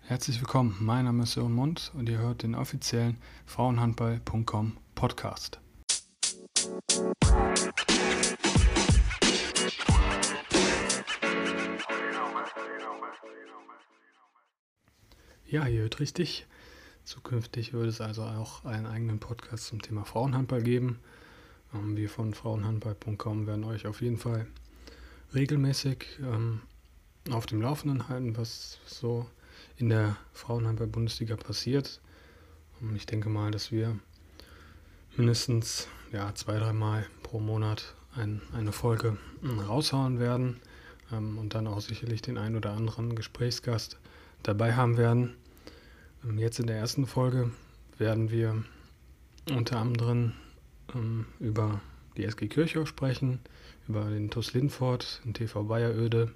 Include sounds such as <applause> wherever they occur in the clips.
Herzlich willkommen, mein Name ist Sören Mund und ihr hört den offiziellen Frauenhandball.com Podcast. Ja, ihr hört richtig. Zukünftig wird es also auch einen eigenen Podcast zum Thema Frauenhandball geben. Wir von Frauenhandball.com werden euch auf jeden Fall regelmäßig ähm, auf dem Laufenden halten, was so in der Frauenhandball-Bundesliga passiert. Ähm, ich denke mal, dass wir mindestens ja, zwei, dreimal pro Monat ein, eine Folge ähm, raushauen werden ähm, und dann auch sicherlich den einen oder anderen Gesprächsgast dabei haben werden. Ähm, jetzt in der ersten Folge werden wir unter anderem ähm, über die SG Kirchhoff sprechen, über den TuS Lindfort, den TV Bayeröde,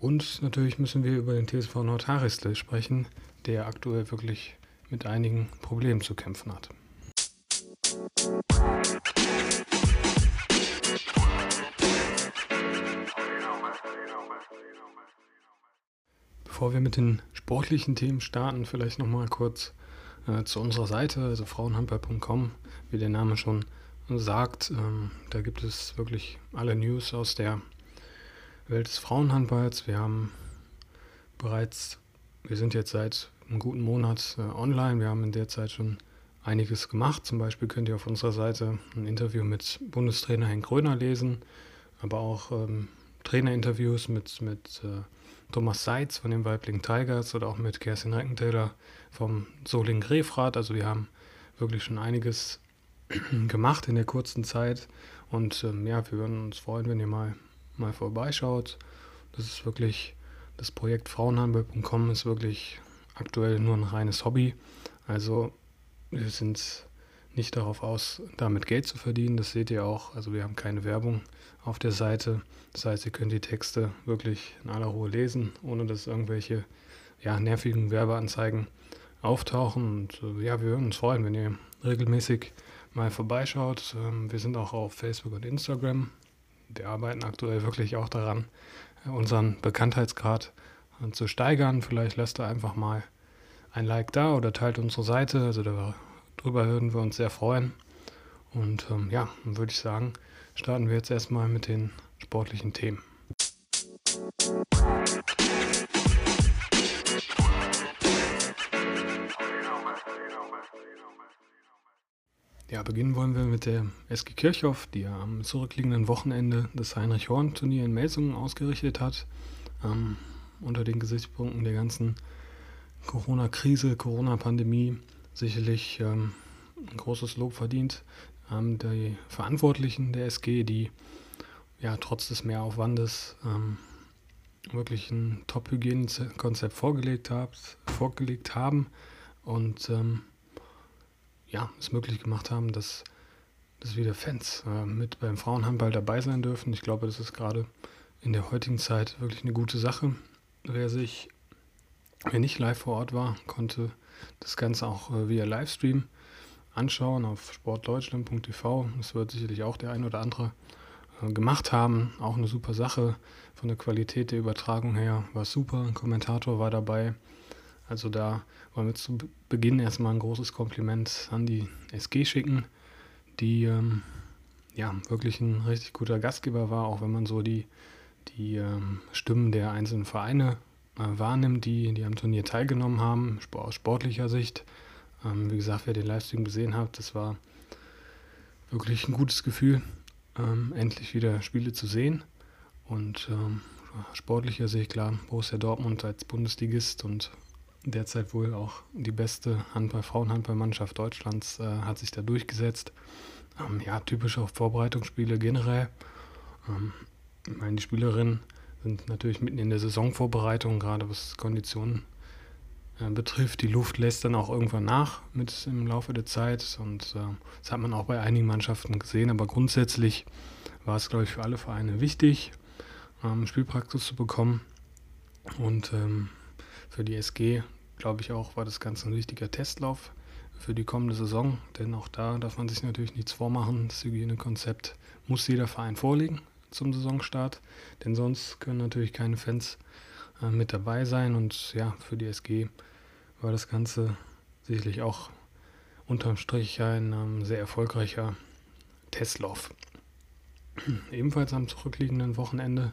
und natürlich müssen wir über den TSV Nordharistel sprechen, der aktuell wirklich mit einigen Problemen zu kämpfen hat. Bevor wir mit den sportlichen Themen starten, vielleicht nochmal kurz äh, zu unserer Seite, also frauenhandball.com, wie der Name schon sagt. Ähm, da gibt es wirklich alle News aus der Welt des Frauenhandballs. Wir haben bereits, wir sind jetzt seit einem guten Monat äh, online. Wir haben in der Zeit schon einiges gemacht. Zum Beispiel könnt ihr auf unserer Seite ein Interview mit Bundestrainer Henk Gröner lesen, aber auch ähm, Trainerinterviews mit, mit äh, Thomas Seitz von den Weibling Tigers oder auch mit Kerstin Reckentäler vom Soling Grefrath. Also wir haben wirklich schon einiges <clears throat> gemacht in der kurzen Zeit. Und ähm, ja, wir würden uns freuen, wenn ihr mal mal vorbeischaut. Das ist wirklich, das Projekt Frauenhandel.com ist wirklich aktuell nur ein reines Hobby. Also wir sind nicht darauf aus, damit Geld zu verdienen. Das seht ihr auch. Also wir haben keine Werbung auf der Seite. Das heißt, ihr könnt die Texte wirklich in aller Ruhe lesen, ohne dass irgendwelche ja, nervigen Werbeanzeigen auftauchen. Und äh, ja, wir würden uns freuen, wenn ihr regelmäßig mal vorbeischaut. Ähm, wir sind auch auf Facebook und Instagram wir arbeiten aktuell wirklich auch daran, unseren Bekanntheitsgrad äh, zu steigern. Vielleicht lasst ihr einfach mal ein Like da oder teilt unsere Seite. Also darüber würden wir uns sehr freuen. Und ähm, ja, dann würde ich sagen, starten wir jetzt erstmal mit den sportlichen Themen. Ja, beginnen wollen wir mit der SG Kirchhoff, die ja am zurückliegenden Wochenende das Heinrich-Horn-Turnier in Melsungen ausgerichtet hat. Ähm, unter den Gesichtspunkten der ganzen Corona-Krise, Corona-Pandemie sicherlich ähm, ein großes Lob verdient. Ähm, die Verantwortlichen der SG, die ja trotz des Mehraufwandes ähm, wirklich ein Top-Hygienekonzept vorgelegt, vorgelegt haben und ähm, ja, es möglich gemacht haben, dass, dass wieder Fans äh, mit beim Frauenhandball dabei sein dürfen. Ich glaube, das ist gerade in der heutigen Zeit wirklich eine gute Sache. Wer sich, wer nicht live vor Ort war, konnte das Ganze auch äh, via Livestream anschauen auf sportdeutschland.tv. Das wird sicherlich auch der ein oder andere äh, gemacht haben. Auch eine super Sache. Von der Qualität der Übertragung her war super. Ein Kommentator war dabei. Also da wollen wir zu Beginn erstmal ein großes Kompliment an die SG schicken, die ähm, ja wirklich ein richtig guter Gastgeber war, auch wenn man so die, die ähm, Stimmen der einzelnen Vereine äh, wahrnimmt, die, die am Turnier teilgenommen haben, aus sportlicher Sicht. Ähm, wie gesagt, wer den Livestream gesehen hat, das war wirklich ein gutes Gefühl, ähm, endlich wieder Spiele zu sehen. Und ähm, sportlicher Sicht, klar, Borussia Dortmund als Bundesligist und derzeit wohl auch die beste Handball Frauenhandballmannschaft Deutschlands äh, hat sich da durchgesetzt. Ähm, ja, typische Vorbereitungsspiele generell. Ähm, ich meine, die Spielerinnen sind natürlich mitten in der Saisonvorbereitung, gerade was Konditionen äh, betrifft. Die Luft lässt dann auch irgendwann nach mit im Laufe der Zeit und äh, das hat man auch bei einigen Mannschaften gesehen. Aber grundsätzlich war es, glaube ich, für alle Vereine wichtig, ähm, Spielpraxis zu bekommen. Und ähm, für die SG, glaube ich auch, war das Ganze ein wichtiger Testlauf für die kommende Saison, denn auch da darf man sich natürlich nichts vormachen. Das Hygienekonzept muss jeder Verein vorlegen zum Saisonstart, denn sonst können natürlich keine Fans äh, mit dabei sein. Und ja, für die SG war das Ganze sicherlich auch unterm Strich ein ähm, sehr erfolgreicher Testlauf. <clears throat> Ebenfalls am zurückliegenden Wochenende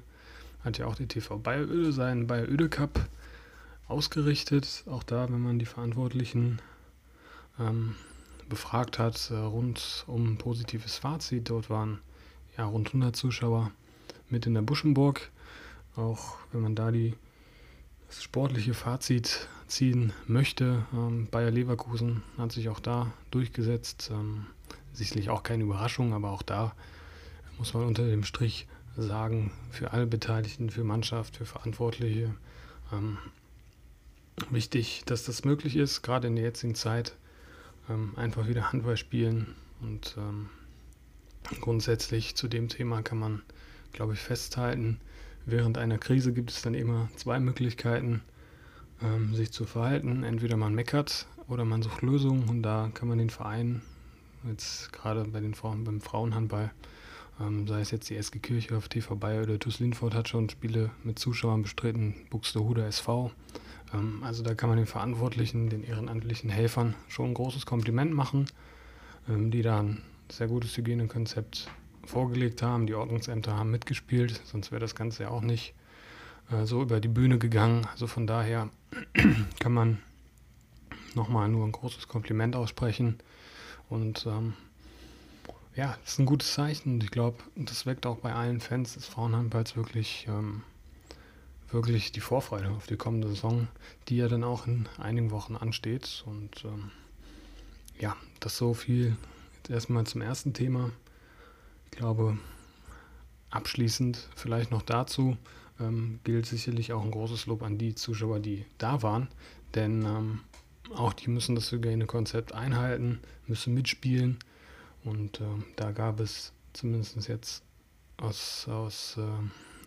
hat ja auch die TV Bayeröde seinen Bayeröde Cup ausgerichtet. Auch da, wenn man die Verantwortlichen ähm, befragt hat, äh, rund um positives Fazit. Dort waren ja rund 100 Zuschauer mit in der Buschenburg. Auch wenn man da die, das sportliche Fazit ziehen möchte, ähm, Bayer Leverkusen hat sich auch da durchgesetzt. Ähm, sicherlich auch keine Überraschung, aber auch da muss man unter dem Strich sagen, für alle Beteiligten, für Mannschaft, für Verantwortliche, ähm, wichtig, dass das möglich ist, gerade in der jetzigen Zeit, ähm, einfach wieder Handball spielen. Und ähm, grundsätzlich zu dem Thema kann man, glaube ich, festhalten, während einer Krise gibt es dann immer zwei Möglichkeiten, ähm, sich zu verhalten. Entweder man meckert oder man sucht Lösungen und da kann man den Verein, jetzt gerade bei den Frauen, beim Frauenhandball, ähm, sei es jetzt die SG Kirche auf TV Bayer oder TuS Lindfort hat schon Spiele mit Zuschauern bestritten, Buxtehude SV. Ähm, also da kann man den Verantwortlichen, den ehrenamtlichen Helfern schon ein großes Kompliment machen, ähm, die da ein sehr gutes Hygienekonzept vorgelegt haben. Die Ordnungsämter haben mitgespielt, sonst wäre das Ganze ja auch nicht äh, so über die Bühne gegangen. Also von daher <clears throat> kann man nochmal nur ein großes Kompliment aussprechen. Und ähm, ja, das ist ein gutes Zeichen und ich glaube, das weckt auch bei allen Fans des Frauenhandballs wirklich, ähm, wirklich die Vorfreude auf die kommende Saison, die ja dann auch in einigen Wochen ansteht. Und ähm, ja, das so viel jetzt erstmal zum ersten Thema. Ich glaube, abschließend vielleicht noch dazu ähm, gilt sicherlich auch ein großes Lob an die Zuschauer, die da waren, denn ähm, auch die müssen das Hygienekonzept einhalten, müssen mitspielen und äh, da gab es zumindest jetzt aus, aus, äh,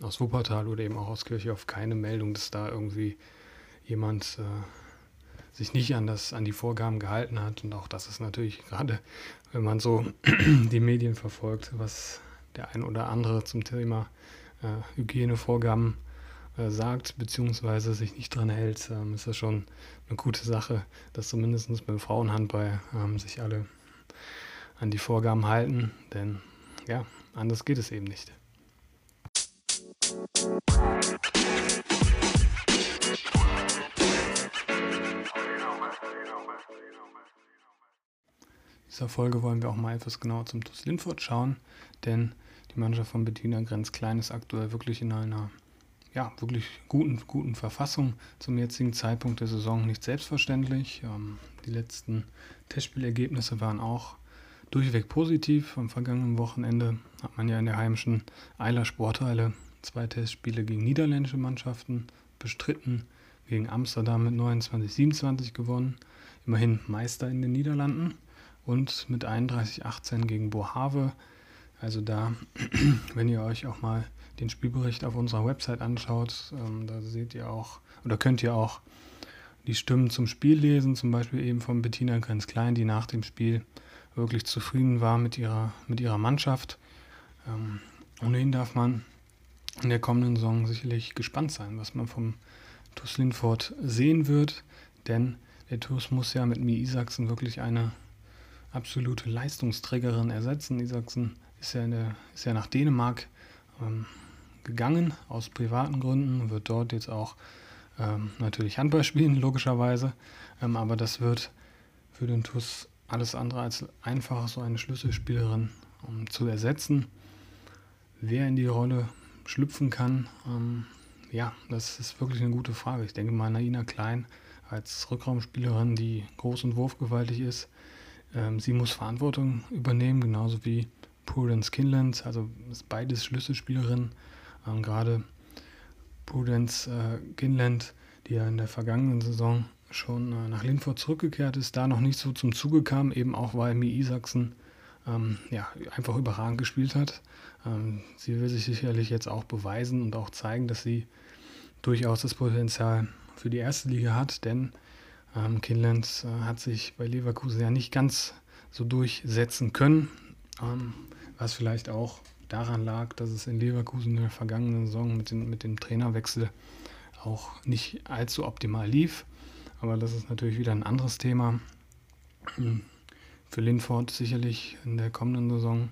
aus Wuppertal oder eben auch aus Kirchhoff keine Meldung, dass da irgendwie jemand äh, sich nicht an, das, an die Vorgaben gehalten hat. Und auch das ist natürlich gerade, wenn man so <clears throat> die Medien verfolgt, was der ein oder andere zum Thema äh, Hygienevorgaben äh, sagt, beziehungsweise sich nicht dran hält, ähm, ist das schon eine gute Sache, dass zumindest beim Frauenhandball ähm, sich alle an die Vorgaben halten, denn ja, anders geht es eben nicht. In dieser Folge wollen wir auch mal etwas genauer zum TuS Lindfurt schauen, denn die Mannschaft von Bettina Grenz-Klein ist aktuell wirklich in einer ja, wirklich guten, guten Verfassung zum jetzigen Zeitpunkt der Saison nicht selbstverständlich. Ähm, die letzten Testspielergebnisse waren auch durchweg positiv. Am vergangenen Wochenende hat man ja in der heimischen Eiler Sporthalle zwei Testspiele gegen niederländische Mannschaften bestritten, gegen Amsterdam mit 29-27 gewonnen, immerhin Meister in den Niederlanden und mit 31-18 gegen Bohave. Also da, <clears throat> wenn ihr euch auch mal den Spielbericht auf unserer Website anschaut, ähm, da seht ihr auch, oder könnt ihr auch die Stimmen zum Spiel lesen, zum Beispiel eben von Bettina Grenz-Klein, die nach dem Spiel wirklich zufrieden war mit ihrer, mit ihrer Mannschaft. Ähm, ohnehin darf man in der kommenden Saison sicherlich gespannt sein, was man vom TuS Lindfort sehen wird, denn der TuS muss ja mit Mi Isaksen wirklich eine absolute Leistungsträgerin ersetzen. Isaksen ist ja, der, ist ja nach Dänemark ähm, gegangen, aus privaten Gründen, wird dort jetzt auch ähm, natürlich Handball spielen, logischerweise, ähm, aber das wird für den TuS alles andere als einfach, so eine Schlüsselspielerin zu ersetzen. Wer in die Rolle schlüpfen kann, ähm, ja, das ist wirklich eine gute Frage. Ich denke mal, Naina Klein als Rückraumspielerin, die groß und wurfgewaltig ist, ähm, sie muss Verantwortung übernehmen, genauso wie Prudence Kinland, also ist beides Schlüsselspielerinnen. Ähm, Gerade Prudence äh, Kinland, die ja in der vergangenen Saison schon äh, nach Lindford zurückgekehrt ist, da noch nicht so zum Zuge kam, eben auch weil Mi Isaksen ähm, ja, einfach überragend gespielt hat. Ähm, sie will sich sicherlich jetzt auch beweisen und auch zeigen, dass sie durchaus das Potenzial für die erste Liga hat, denn Ähm, Kindlands äh, hat sich bei Leverkusen ja nicht ganz so durchsetzen können, ähm, was vielleicht auch daran lag, dass es in Leverkusen in der vergangenen Saison mit, den, mit dem Trainerwechsel auch nicht allzu optimal lief. Aber das ist natürlich wieder ein anderes Thema. Für Linford sicherlich in der kommenden Saison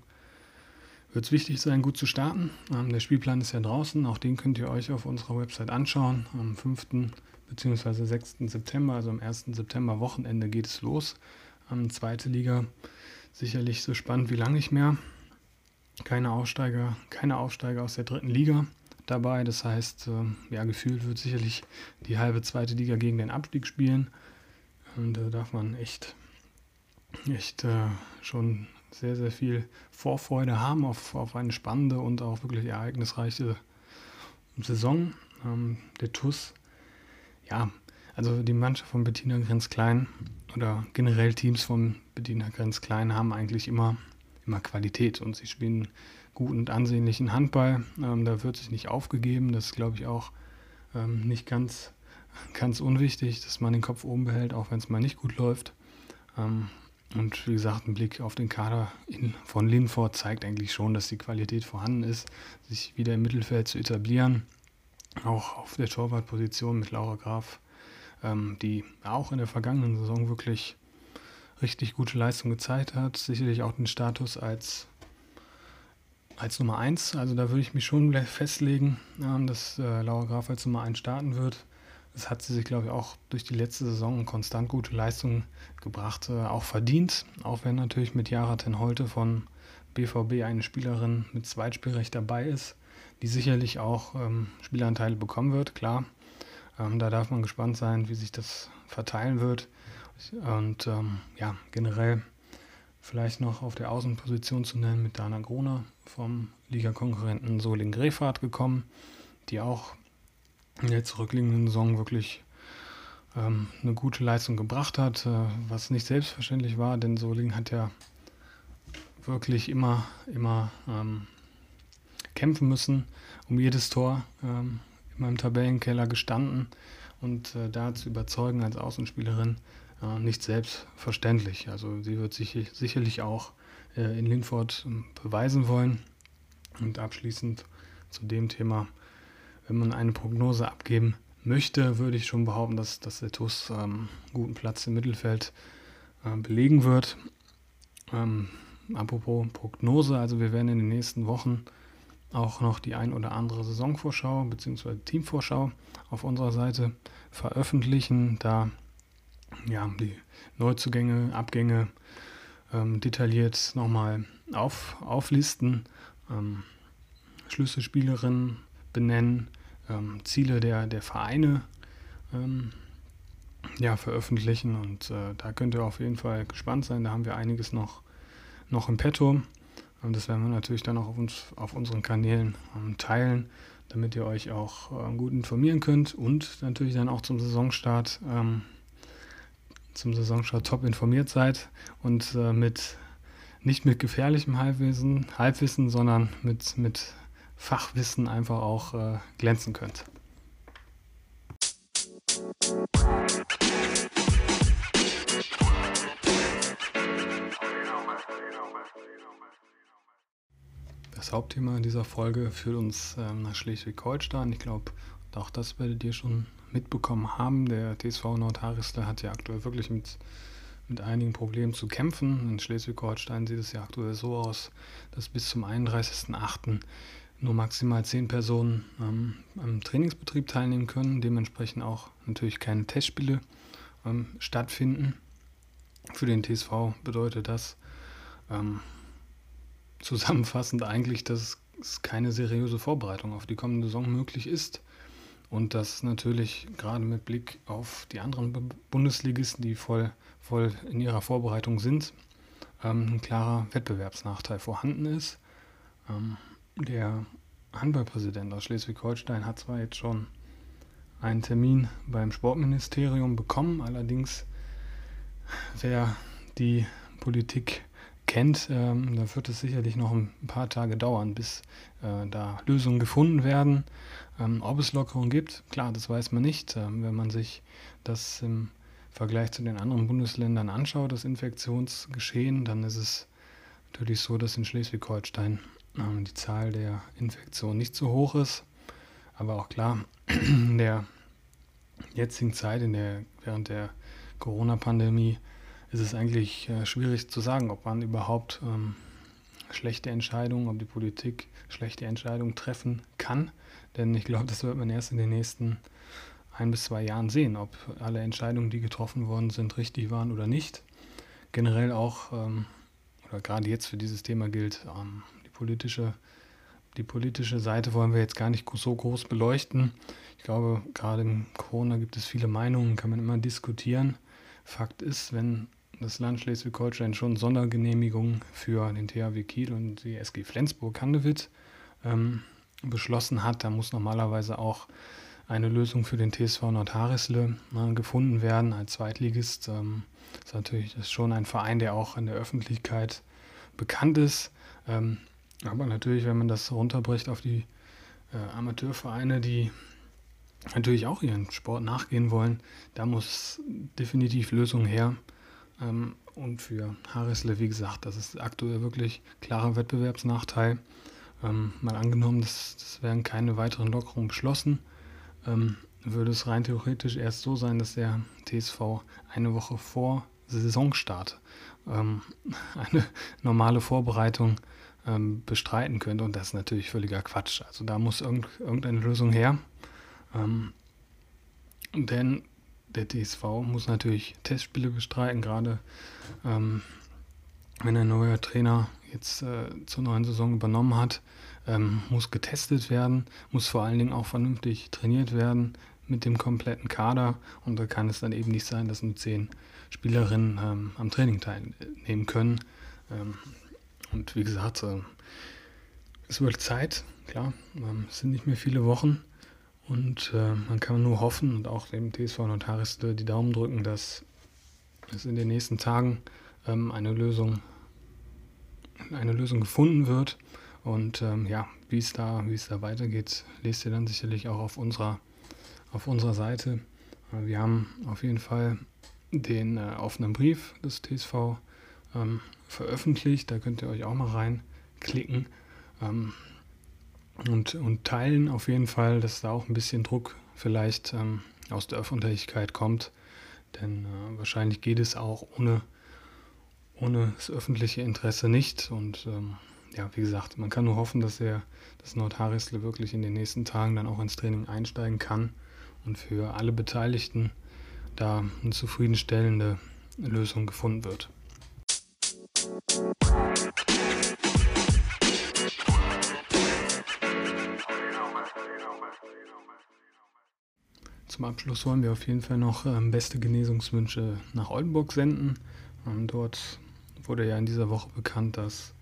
wird es wichtig sein, gut zu starten. Ähm, der Spielplan ist ja draußen, auch den könnt ihr euch auf unserer Website anschauen. Am 5. bzw. 6. September, also am 1. September Wochenende geht es los. Ähm, zweite Liga sicherlich so spannend wie lange nicht mehr. Keine Aufsteiger, keine Aufsteiger aus der dritten Liga dabei. Das heißt, äh, ja, gefühlt wird sicherlich die halbe zweite Liga gegen den Abstieg spielen. Und da darf man echt, echt äh, schon sehr, sehr viel Vorfreude haben auf, auf eine spannende und auch wirklich ereignisreiche Saison. Ähm, der TUS, ja, also die Mannschaft von Bettina Grenz-Klein oder generell Teams von Bettina Grenz-Klein haben eigentlich immer, immer Qualität und sie spielen guten und ansehnlichen Handball. Ähm, da wird sich nicht aufgegeben. Das ist, glaube ich, auch ähm, nicht ganz, ganz unwichtig, dass man den Kopf oben behält, auch wenn es mal nicht gut läuft. Ähm, und wie gesagt, ein Blick auf den Kader in, von Linford zeigt eigentlich schon, dass die Qualität vorhanden ist, sich wieder im Mittelfeld zu etablieren. Auch auf der Torwartposition mit Laura Graf, ähm, die auch in der vergangenen Saison wirklich richtig gute Leistung gezeigt hat. Sicherlich auch den Status als, als Nummer 1. Also da würde ich mich schon festlegen, ähm, dass äh, Laura Graf als Nummer 1 starten wird das hat sie sich, glaube ich, auch durch die letzte Saison konstant gute Leistungen gebracht, äh, auch verdient. Auch wenn natürlich mit Jara Ten Holte von BVB eine Spielerin mit Zweitspielrecht dabei ist, die sicherlich auch ähm, Spielanteile bekommen wird, klar. Ähm, da darf man gespannt sein, wie sich das verteilen wird. Und ähm, ja, generell vielleicht noch auf der Außenposition zu nennen mit Dana Gruner vom Ligakonkurrenten Soling-Grefrath gekommen, die auch in der zurückliegenden Saison wirklich ähm, eine gute Leistung gebracht hat, äh, was nicht selbstverständlich war, denn Soling hat ja wirklich immer, immer ähm, kämpfen müssen um jedes Tor, ähm, immer im Tabellenkeller gestanden und äh, da zu überzeugen als Außenspielerin äh, nicht selbstverständlich. Also sie wird sich sicherlich auch äh, in Linford ähm, beweisen wollen. Und abschließend zu dem Thema wenn man eine Prognose abgeben möchte, würde ich schon behaupten, dass, dass der TUS ähm, guten Platz im Mittelfeld äh, belegen wird. Ähm, apropos Prognose, also wir werden in den nächsten Wochen auch noch die ein oder andere Saisonvorschau bzw. Teamvorschau auf unserer Seite veröffentlichen, da ja, die Neuzugänge, Abgänge ähm, detailliert nochmal auf, auflisten, ähm, Schlüsselspielerinnen benennen, ähm, Ziele der, der Vereine ähm, ja, veröffentlichen. Und äh, da könnt ihr auf jeden Fall gespannt sein. Da haben wir einiges noch, noch im Petto. Und das werden wir natürlich dann auch auf, uns, auf unseren Kanälen ähm, teilen, damit ihr euch auch äh, gut informieren könnt und natürlich dann auch zum Saisonstart, ähm, zum Saisonstart top informiert seid und äh, mit nicht mit gefährlichem Halbwissen, Halbwissen sondern mit, mit Fachwissen einfach auch äh, glänzen könnt. Das Hauptthema dieser Folge führt uns ähm, nach Schleswig-Holstein. Ich glaube, auch das werdet ihr schon mitbekommen haben. Der TSV Nordharisle hat ja aktuell wirklich mit, mit einigen Problemen zu kämpfen. In Schleswig-Holstein sieht es ja aktuell so aus, dass bis zum 31.08 nur maximal zehn Personen ähm, am Trainingsbetrieb teilnehmen können, dementsprechend auch natürlich keine Testspiele ähm, stattfinden. Für den TSV bedeutet das ähm, <laughs> zusammenfassend eigentlich, dass es keine seriöse Vorbereitung auf die kommende Saison möglich ist und dass natürlich gerade mit Blick auf die anderen Bundesligisten, die voll, voll in ihrer Vorbereitung sind, ähm, ein klarer Wettbewerbsnachteil vorhanden ist. Der Handballpräsident aus Schleswig-Holstein hat zwar jetzt schon einen Termin beim Sportministerium bekommen, allerdings wer die Politik kennt, ähm, da wird es sicherlich noch ein paar Tage dauern, bis äh, da Lösungen gefunden werden. Ähm, ob es Lockerungen gibt, klar, das weiß man nicht. Ähm, wenn man sich das im Vergleich zu den anderen Bundesländern anschaut, das Infektionsgeschehen, dann ist es natürlich so, dass in Schleswig-Holstein die Zahl der Infektionen nicht so hoch ist. Aber auch klar, in <clears throat> der jetzigen Zeit, in der, während der Corona-Pandemie, ist es eigentlich äh, schwierig zu sagen, ob man überhaupt ähm, schlechte Entscheidungen, ob die Politik schlechte Entscheidungen treffen kann. Denn ich glaube, das wird man erst in den nächsten ein bis zwei Jahren sehen, ob alle Entscheidungen, die getroffen worden sind, richtig waren oder nicht. Generell auch, ähm, oder gerade jetzt für dieses Thema gilt, ähm, politische, die politische Seite wollen wir jetzt gar nicht so groß beleuchten. Ich glaube, gerade im Corona gibt es viele Meinungen, kann man immer diskutieren. Fakt ist, wenn das Land Schleswig-Holstein schon Sondergenehmigungen für den THW Kiel und die SG Flensburg-Handewitt ähm, beschlossen hat, dann muss normalerweise auch eine Lösung für den TSV Nordharisle äh, gefunden werden als Zweitligist. Ähm, ist natürlich ist schon ein Verein, der auch in der Öffentlichkeit bekannt ist. Ähm, aber natürlich, wenn man das runterbricht auf die äh, Amateurvereine, die natürlich auch ihren Sport nachgehen wollen, da muss definitiv Lösungen her. Ähm, und für Harisle, wie gesagt, das ist aktuell wirklich klarer Wettbewerbsnachteil. Ähm, mal angenommen, das, das werden keine weiteren Lockerungen beschlossen, ähm, würde es rein theoretisch erst so sein, dass der TSV eine Woche vor Saisonstart ähm, <laughs> eine normale Vorbereitung ähm, bestreiten könnte. Und das ist natürlich völliger Quatsch. Also da muss irgend, irgendeine Lösung her. Ähm, denn der TSV muss natürlich Testspiele bestreiten, gerade ähm, wenn ein neuer Trainer jetzt äh, zur neuen Saison übernommen hat, ähm, muss getestet werden, muss vor allen Dingen auch vernünftig trainiert werden mit dem kompletten Kader und da kann es dann eben nicht sein, dass nur zehn Spielerinnen ähm, am Training teilnehmen können. Ähm, und wie gesagt, äh, es wird Zeit, klar, ähm, es sind nicht mehr viele Wochen. Und äh, man kann nur hoffen und auch dem TSV Notaris die Daumen drücken, dass es in den nächsten Tagen ähm, eine Lösung eine Lösung gefunden wird. Und ähm, ja, wie es da, wie es da weitergeht, lest ihr dann sicherlich auch auf unserer, auf unserer Seite. Äh, wir haben auf jeden Fall den äh, offenen Brief des TSV ähm, veröffentlicht. Da könnt ihr euch auch mal reinklicken ähm, und, und teilen auf jeden Fall, dass da auch ein bisschen Druck vielleicht ähm, aus der Öffentlichkeit kommt. Denn äh, wahrscheinlich geht es auch ohne, ohne das öffentliche Interesse nicht. Und ähm, ja, wie gesagt, man kann nur hoffen, dass er das Nordharisle wirklich in den nächsten Tagen dann auch ins Training einsteigen kann und für alle Beteiligten da eine zufriedenstellende Lösung gefunden wird. Zum Abschluss wollen wir auf jeden Fall noch ähm, beste Genesungswünsche nach Oldenburg senden. Ähm, dort wurde ja in dieser Woche bekannt, dass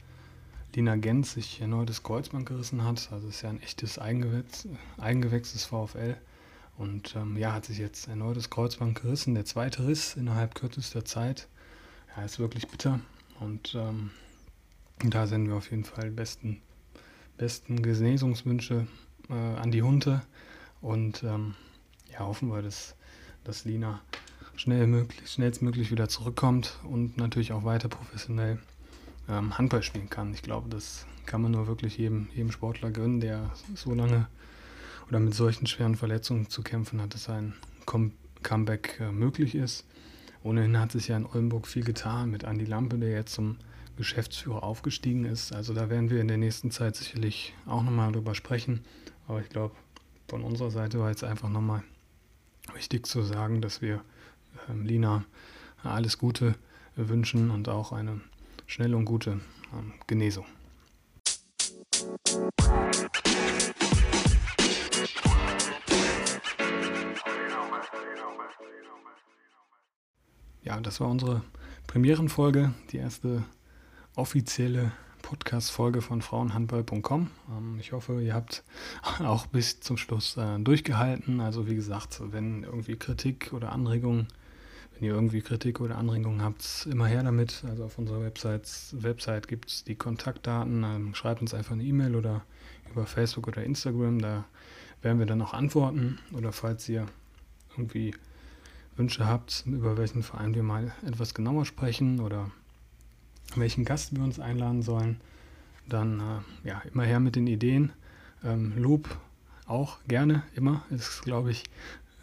Lina Gens sich erneut das Kreuzband gerissen hat. Also ist ja ein echtes Eigengewächs, Eigengewächs des VfL. Und ähm, ja, hat sich jetzt erneut das Kreuzband gerissen. Der zweite Riss innerhalb kürzester Zeit. Ja, ist wirklich bitter. Und ähm, da senden wir auf jeden Fall besten, besten Genesungswünsche äh, an die Hunde. Und ähm, ja, hoffen wir, dass, dass Lina schnell möglich, schnellstmöglich wieder zurückkommt und natürlich auch weiter professionell ähm, Handball spielen kann. Ich glaube, das kann man nur wirklich jedem, jedem Sportler gönnen, der so lange oder mit solchen schweren Verletzungen zu kämpfen hat, dass ein Com Comeback äh, möglich ist. Ohnehin hat sich ja in Oldenburg viel getan mit Andy Lampe, der jetzt zum Geschäftsführer aufgestiegen ist. Also da werden wir in der nächsten Zeit sicherlich auch nochmal drüber sprechen. Aber ich glaube, von unserer Seite war jetzt einfach nochmal wichtig zu sagen, dass wir ähm, Lina alles Gute wünschen und auch eine schnelle und gute ähm, Genesung. Ja, das war unsere Premierenfolge, die erste offizielle Podcast-Folge von Frauenhandball.com. Ähm, ich hoffe, ihr habt <laughs> auch bis zum Schluss äh, durchgehalten. Also wie gesagt, wenn irgendwie Kritik oder Anregungen wenn ihr irgendwie Kritik oder Anregungen habt, immer her damit. Also auf unserer Website, Website gibt es die Kontaktdaten. Ähm, schreibt uns einfach eine E-Mail oder über Facebook oder Instagram. Da werden wir dann auch antworten. Oder falls ihr irgendwie Wünsche habt, über welchen Verein wir mal etwas genauer sprechen oder welchen Gast wir uns einladen sollen, dann äh, ja, immer her mit den Ideen. Ähm, Lob auch gerne, immer. Ist, glaube ich,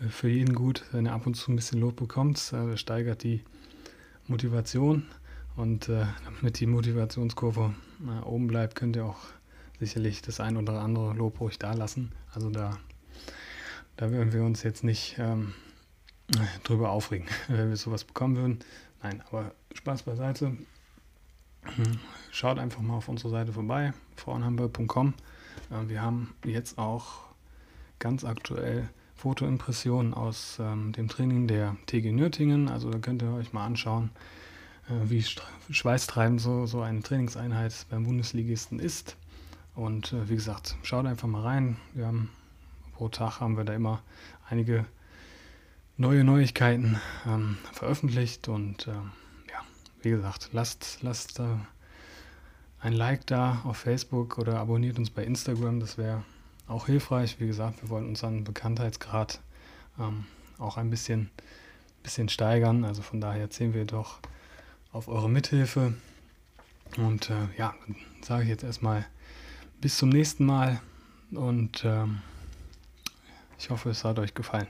äh, für jeden gut, wenn er ab und zu ein bisschen Lob bekommt. Äh, steigert die Motivation und äh, damit die Motivationskurve äh, oben bleibt, könnt ihr auch sicherlich das ein oder andere Lob ruhig da lassen. Also da, da würden wir uns jetzt nicht ähm, drüber aufregen, <laughs> wenn wir sowas bekommen würden. Nein, aber Spaß beiseite. Schaut einfach mal auf unsere Seite vorbei, frauenhamburg.com. Äh, wir haben jetzt auch ganz aktuell Fotoimpressionen aus ähm, dem Training der TG Nürtingen. Also da könnt ihr euch mal anschauen, äh, wie schweißtreibend so, so eine Trainingseinheit beim Bundesligisten ist. Und äh, wie gesagt, schaut einfach mal rein. Wir haben pro Tag haben wir da immer einige neue Neuigkeiten ähm, veröffentlicht und ja, wie gesagt, lasst, lasst äh, ein Like da auf Facebook oder abonniert uns bei Instagram, das wäre auch hilfreich. Wie gesagt, wir wollen unseren Bekanntheitsgrad ähm, auch ein bisschen, bisschen steigern. Also von daher zählen wir doch auf eure Mithilfe. Und äh, ja, sage ich jetzt erstmal bis zum nächsten Mal und ähm, ich hoffe, es hat euch gefallen.